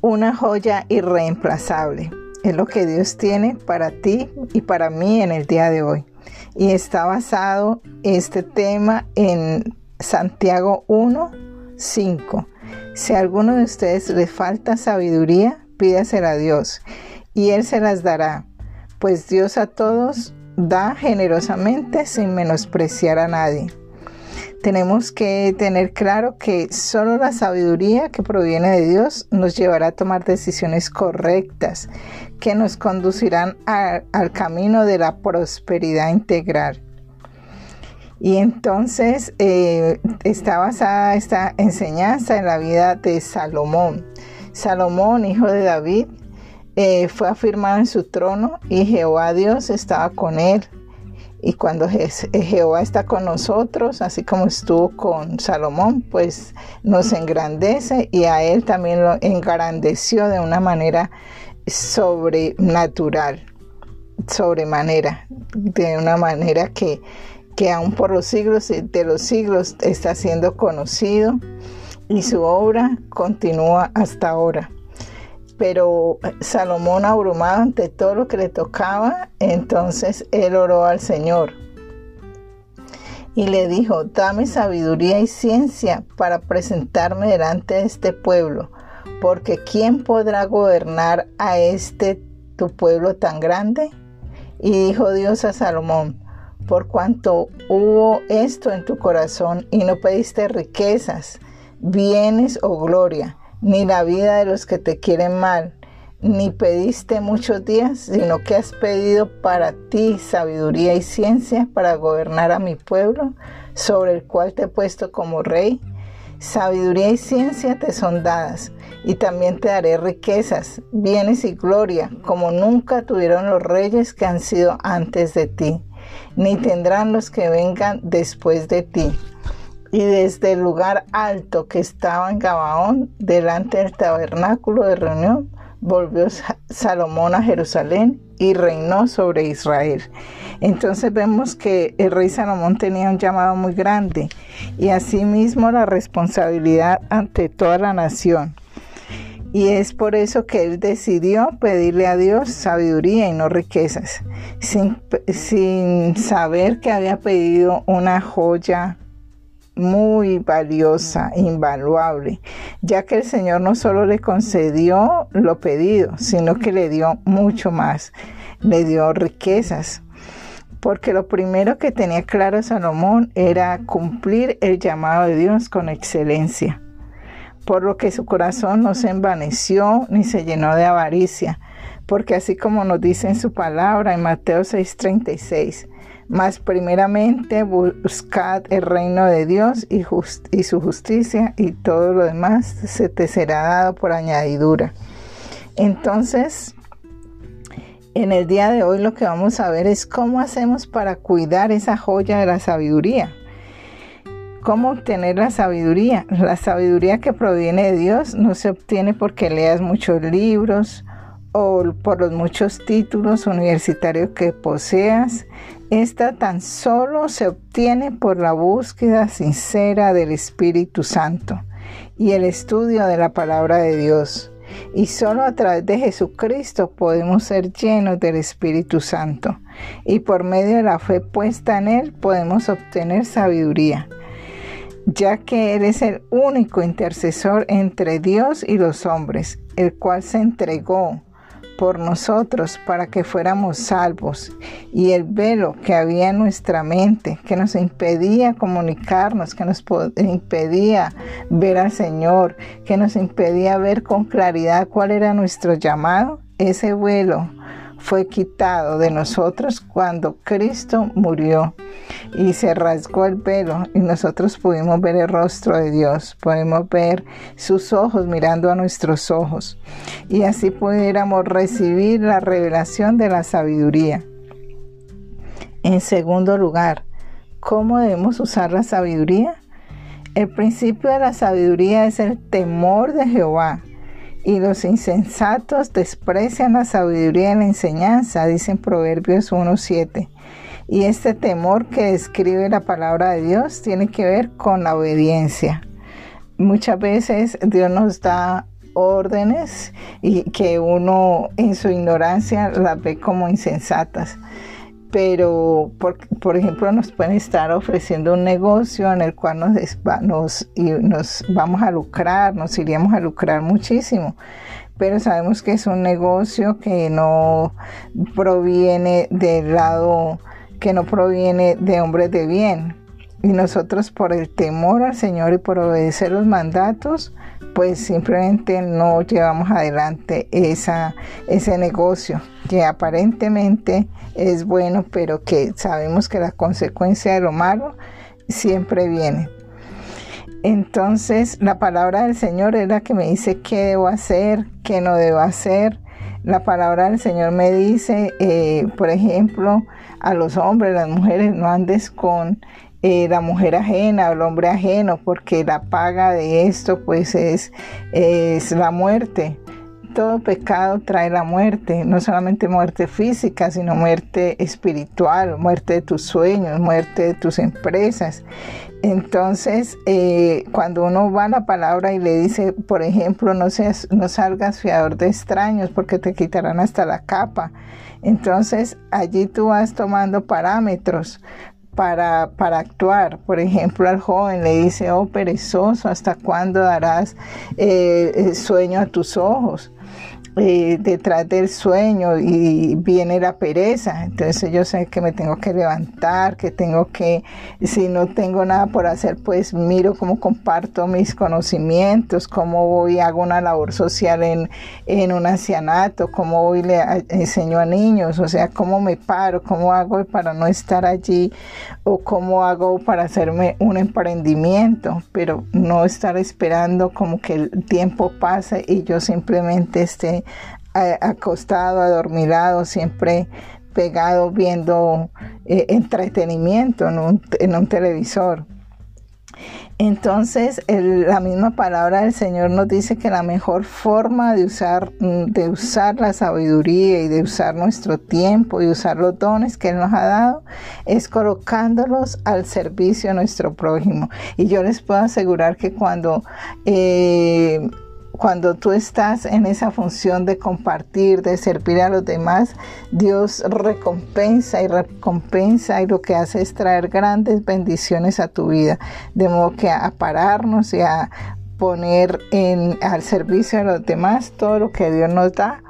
una joya irreemplazable. Es lo que Dios tiene para ti y para mí en el día de hoy. Y está basado este tema en Santiago 1, 5. Si a alguno de ustedes le falta sabiduría, pídasela a Dios y Él se las dará, pues Dios a todos da generosamente sin menospreciar a nadie tenemos que tener claro que solo la sabiduría que proviene de Dios nos llevará a tomar decisiones correctas que nos conducirán al camino de la prosperidad integral. Y entonces eh, está basada esta enseñanza en la vida de Salomón. Salomón, hijo de David, eh, fue afirmado en su trono y Jehová Dios estaba con él y cuando Jehová está con nosotros, así como estuvo con Salomón, pues nos engrandece y a él también lo engrandeció de una manera sobrenatural, sobremanera, de una manera que, que aún por los siglos de los siglos está siendo conocido y su obra continúa hasta ahora pero Salomón abrumado ante todo lo que le tocaba, entonces él oró al Señor y le dijo, dame sabiduría y ciencia para presentarme delante de este pueblo, porque ¿quién podrá gobernar a este tu pueblo tan grande? Y dijo Dios a Salomón, por cuanto hubo esto en tu corazón y no pediste riquezas, bienes o gloria, ni la vida de los que te quieren mal, ni pediste muchos días, sino que has pedido para ti sabiduría y ciencia para gobernar a mi pueblo, sobre el cual te he puesto como rey. Sabiduría y ciencia te son dadas, y también te daré riquezas, bienes y gloria, como nunca tuvieron los reyes que han sido antes de ti, ni tendrán los que vengan después de ti y desde el lugar alto que estaba en Gabaón, delante del tabernáculo de reunión, volvió Salomón a Jerusalén y reinó sobre Israel. Entonces vemos que el rey Salomón tenía un llamado muy grande y asimismo la responsabilidad ante toda la nación. Y es por eso que él decidió pedirle a Dios sabiduría y no riquezas, sin, sin saber que había pedido una joya muy valiosa, invaluable, ya que el Señor no solo le concedió lo pedido, sino que le dio mucho más, le dio riquezas. Porque lo primero que tenía claro Salomón era cumplir el llamado de Dios con excelencia, por lo que su corazón no se envaneció ni se llenó de avaricia, porque así como nos dice en su palabra en Mateo 6:36, mas primeramente buscad el reino de Dios y, y, su justicia y todo lo demás se te será dado por añadidura. Entonces, en el día de hoy lo que vamos a ver es cómo hacemos para cuidar esa joya de la sabiduría. ¿Cómo obtener la sabiduría? La sabiduría que proviene de Dios no se obtiene porque leas muchos libros o por los muchos títulos universitarios que poseas, esta tan solo se obtiene por la búsqueda sincera del Espíritu Santo y el estudio de la palabra de Dios. Y solo a través de Jesucristo podemos ser llenos del Espíritu Santo. Y por medio de la fe puesta en Él podemos obtener sabiduría, ya que Él es el único intercesor entre Dios y los hombres, el cual se entregó por nosotros para que fuéramos salvos. Y el velo que había en nuestra mente que nos impedía comunicarnos, que nos impedía ver al Señor, que nos impedía ver con claridad cuál era nuestro llamado, ese velo fue quitado de nosotros cuando Cristo murió y se rasgó el velo y nosotros pudimos ver el rostro de Dios, podemos ver sus ojos mirando a nuestros ojos y así pudiéramos recibir la revelación de la sabiduría. En segundo lugar, ¿cómo debemos usar la sabiduría? El principio de la sabiduría es el temor de Jehová y los insensatos desprecian la sabiduría y la enseñanza, dicen Proverbios 1.7. Y este temor que describe la palabra de Dios tiene que ver con la obediencia. Muchas veces Dios nos da órdenes y que uno en su ignorancia las ve como insensatas pero por, por, ejemplo nos pueden estar ofreciendo un negocio en el cual nos, nos, nos vamos a lucrar, nos iríamos a lucrar muchísimo, pero sabemos que es un negocio que no proviene del lado, que no proviene de hombres de bien. Y nosotros por el temor al Señor y por obedecer los mandatos, pues simplemente no llevamos adelante ese negocio que aparentemente es bueno, pero que sabemos que la consecuencia de lo malo siempre viene. Entonces la palabra del Señor es la que me dice qué debo hacer, qué no debo hacer. La palabra del Señor me dice, eh, por ejemplo, a los hombres, las mujeres, no andes con eh, la mujer ajena o el hombre ajeno, porque la paga de esto pues es, es la muerte. Todo pecado trae la muerte, no solamente muerte física, sino muerte espiritual, muerte de tus sueños, muerte de tus empresas. Entonces, eh, cuando uno va a la palabra y le dice, por ejemplo, no, seas, no salgas fiador de extraños porque te quitarán hasta la capa. Entonces, allí tú vas tomando parámetros para, para, actuar. Por ejemplo, al joven le dice, oh perezoso, ¿hasta cuándo darás eh, sueño a tus ojos? Eh, detrás del sueño y viene la pereza. Entonces yo sé que me tengo que levantar, que tengo que, si no tengo nada por hacer, pues miro cómo comparto mis conocimientos, cómo voy, hago una labor social en, en un ancianato, cómo voy, le enseño a niños, o sea, cómo me paro, cómo hago para no estar allí o cómo hago para hacerme un emprendimiento, pero no estar esperando como que el tiempo pase y yo simplemente esté acostado, adormilado, siempre pegado viendo eh, entretenimiento en un, televisor. Entonces, la misma palabra del Señor nos dice que la mejor forma de usar, de usar la sabiduría y de usar nuestro tiempo y usar los dones que Él nos ha dado es colocándolos al servicio de nuestro prójimo. Y yo les puedo asegurar que cuando eh, cuando tú estás en esa función de compartir, de servir a los demás, Dios recompensa y recompensa y lo que hace es traer grandes bendiciones a tu vida. De modo que a pararnos y a poner en, al servicio de los demás todo lo que Dios nos da,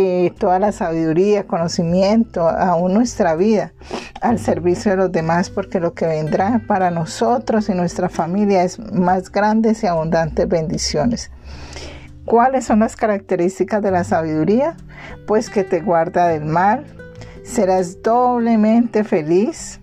eh, toda la sabiduría, conocimiento, aún nuestra vida al servicio de los demás, porque lo que vendrá para nosotros y nuestra familia es más grandes y abundantes bendiciones. ¿Cuáles son las características de la sabiduría? Pues que te guarda del mal, serás doblemente feliz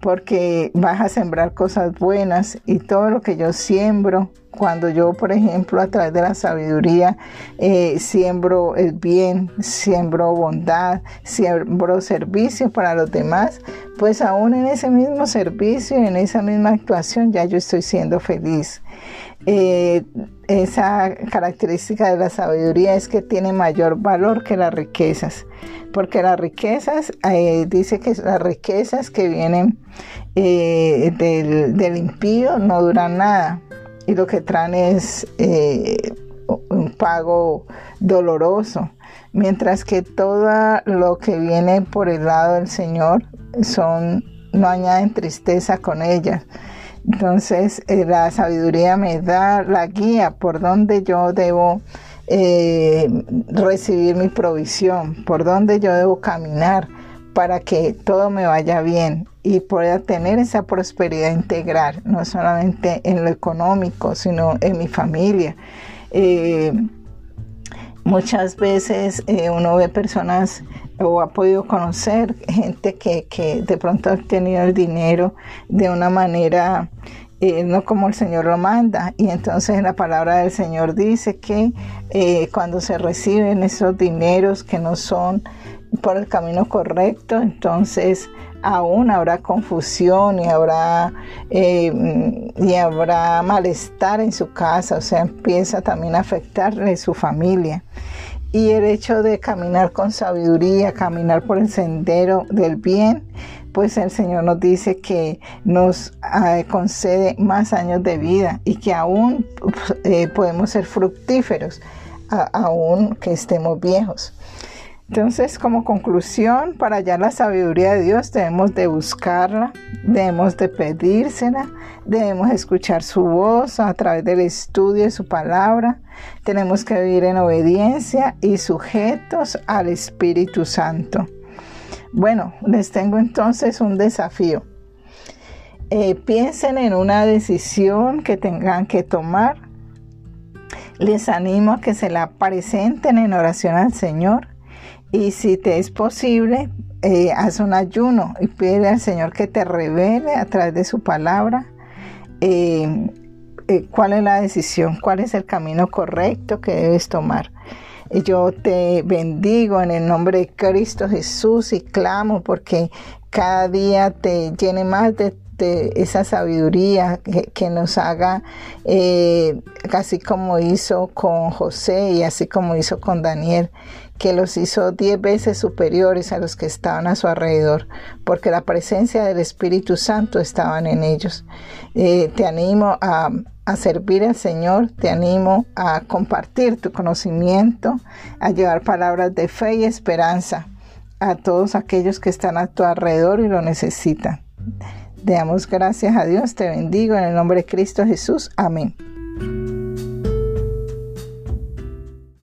porque vas a sembrar cosas buenas y todo lo que yo siembro, cuando yo, por ejemplo, a través de la sabiduría, eh, siembro el bien, siembro bondad, siembro servicio para los demás, pues aún en ese mismo servicio, en esa misma actuación, ya yo estoy siendo feliz. Eh, esa característica de la sabiduría es que tiene mayor valor que las riquezas, porque las riquezas, eh, dice que las riquezas que vienen del, impío no duran nada y lo que traen es un pago doloroso, mientras que todo lo que viene por el lado del Señor son no añaden tristeza con ellas. Entonces, eh, la sabiduría me da la guía por donde yo debo eh, recibir mi provisión, por donde yo debo caminar para que todo me vaya bien y pueda tener esa prosperidad integral, no solamente en lo económico, sino en mi familia. Eh, muchas veces uno ve personas o ha podido conocer gente que, de pronto ha obtenido el dinero de una manera eh, no como el Señor lo manda. Y entonces la palabra del Señor dice que eh, cuando se reciben esos dineros que no son por el camino correcto, entonces aún habrá confusión y habrá, eh, y habrá malestar en su casa, o sea, empieza también a afectarle su familia. y el hecho de caminar con sabiduría, caminar por el sendero del bien, pues el Señor nos dice que nos eh, concede más años de vida y que aún eh, podemos ser fructíferos, aún que estemos viejos. Entonces, como conclusión, para hallar la sabiduría de Dios debemos de buscarla, debemos de pedírsela, debemos escuchar su voz a través del estudio de su palabra, tenemos que vivir en obediencia y sujetos al Espíritu Santo. Bueno, les tengo entonces un desafío. Eh, piensen en una decisión que tengan que tomar. Les animo a que se la presenten en oración al Señor y si te es posible, eh, haz un ayuno y pide al Señor que te revele a través de su palabra eh, eh, cuál es la decisión, cuál es el camino correcto que debes tomar. Yo te bendigo en el nombre de Cristo Jesús y clamo porque cada día te llene más de esa sabiduría que, nos haga, así como hizo con José y así como hizo con Daniel, que los hizo diez veces superiores a los que estaban a su alrededor, porque la presencia del Espíritu Santo estaba en ellos. Eh, te animo a, a servir al Señor, te animo a compartir tu conocimiento, a llevar palabras de fe y esperanza a todos aquellos que están a tu alrededor y lo necesitan. Damos gracias a Dios, te bendigo en el nombre de Cristo Jesús. Amén.